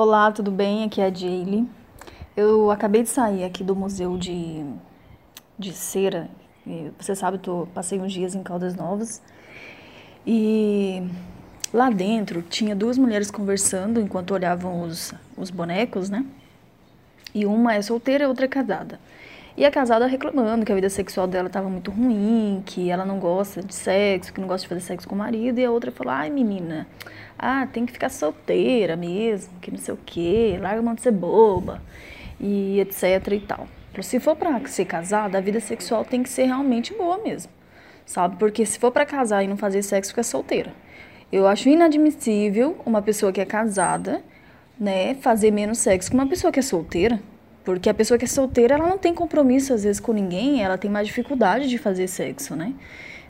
Olá, tudo bem? Aqui é a Jaylee. Eu acabei de sair aqui do Museu de, de Cera. Você sabe, eu passei uns dias em Caldas Novas. E lá dentro tinha duas mulheres conversando enquanto olhavam os, os bonecos, né? E uma é solteira e outra é casada. E a casada reclamando que a vida sexual dela estava muito ruim, que ela não gosta de sexo, que não gosta de fazer sexo com o marido. E a outra falou: ai, menina, ah, tem que ficar solteira mesmo, que não sei o quê, larga a mão de ser boba, e etc e tal. Se for para ser casada, a vida sexual tem que ser realmente boa mesmo, sabe? Porque se for para casar e não fazer sexo, fica solteira. Eu acho inadmissível uma pessoa que é casada, né, fazer menos sexo que uma pessoa que é solteira. Porque a pessoa que é solteira, ela não tem compromisso às vezes com ninguém, ela tem mais dificuldade de fazer sexo, né?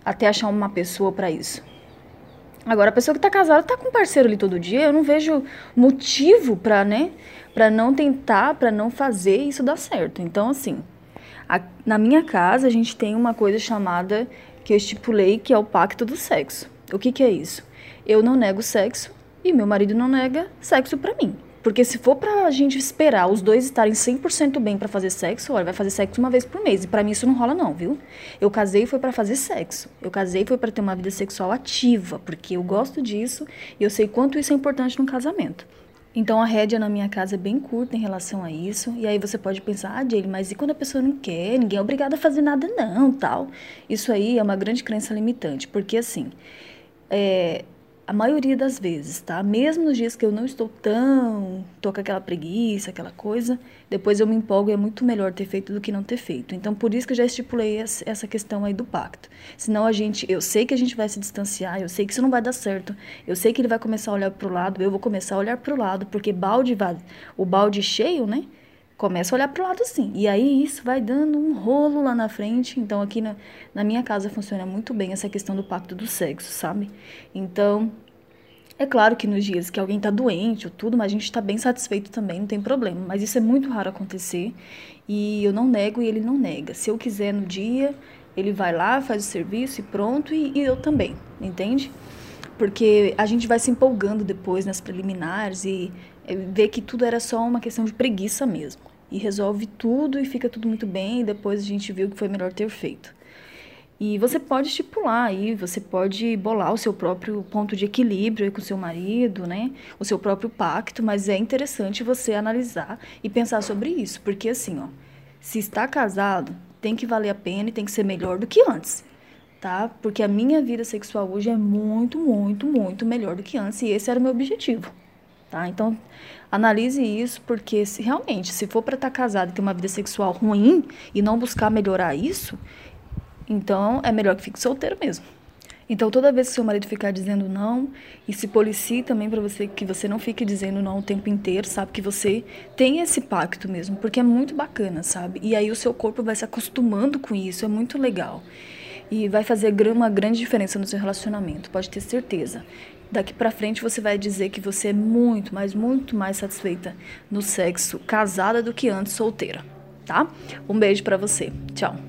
Até achar uma pessoa para isso. Agora, a pessoa que tá casada tá com um parceiro ali todo dia, eu não vejo motivo para, né, para não tentar, para não fazer isso dar certo. Então, assim, a, na minha casa a gente tem uma coisa chamada que eu estipulei que é o pacto do sexo. O que que é isso? Eu não nego sexo e meu marido não nega sexo para mim. Porque se for pra gente esperar os dois estarem 100% bem para fazer sexo, olha, vai fazer sexo uma vez por mês. E para mim isso não rola não, viu? Eu casei foi para fazer sexo. Eu casei foi para ter uma vida sexual ativa, porque eu gosto disso e eu sei quanto isso é importante no casamento. Então a rédea na minha casa é bem curta em relação a isso. E aí você pode pensar, ah, Jaylee, mas e quando a pessoa não quer? Ninguém é obrigado a fazer nada não, tal. Isso aí é uma grande crença limitante, porque assim, é, a maioria das vezes, tá? Mesmo nos dias que eu não estou tão, tô com aquela preguiça, aquela coisa, depois eu me empolgo e é muito melhor ter feito do que não ter feito. Então, por isso que eu já estipulei essa questão aí do pacto. Senão a gente, eu sei que a gente vai se distanciar, eu sei que isso não vai dar certo. Eu sei que ele vai começar a olhar pro lado, eu vou começar a olhar pro lado, porque balde vai, o balde cheio, né? Começa a olhar para o lado sim. E aí isso vai dando um rolo lá na frente. Então aqui na, na minha casa funciona muito bem essa questão do pacto do sexo, sabe? Então, é claro que nos dias que alguém está doente ou tudo, mas a gente está bem satisfeito também, não tem problema. Mas isso é muito raro acontecer e eu não nego e ele não nega. Se eu quiser no dia, ele vai lá, faz o serviço e pronto, e, e eu também, entende? Porque a gente vai se empolgando depois nas preliminares e é, vê que tudo era só uma questão de preguiça mesmo e resolve tudo e fica tudo muito bem e depois a gente viu que foi melhor ter feito. E você pode estipular aí, você pode bolar o seu próprio ponto de equilíbrio com o seu marido, né? O seu próprio pacto, mas é interessante você analisar e pensar sobre isso, porque assim, ó, se está casado, tem que valer a pena e tem que ser melhor do que antes, tá? Porque a minha vida sexual hoje é muito, muito, muito melhor do que antes e esse era o meu objetivo. Tá? Então, analise isso, porque se realmente, se for para estar tá casado e ter uma vida sexual ruim e não buscar melhorar isso, então é melhor que fique solteiro mesmo. Então, toda vez que seu marido ficar dizendo não, e se policie também para você que você não fique dizendo não o tempo inteiro, sabe? Que você tem esse pacto mesmo, porque é muito bacana, sabe? E aí o seu corpo vai se acostumando com isso, é muito legal. E vai fazer uma grande diferença no seu relacionamento, pode ter certeza daqui para frente você vai dizer que você é muito, mas muito mais satisfeita no sexo casada do que antes solteira, tá? Um beijo para você. Tchau.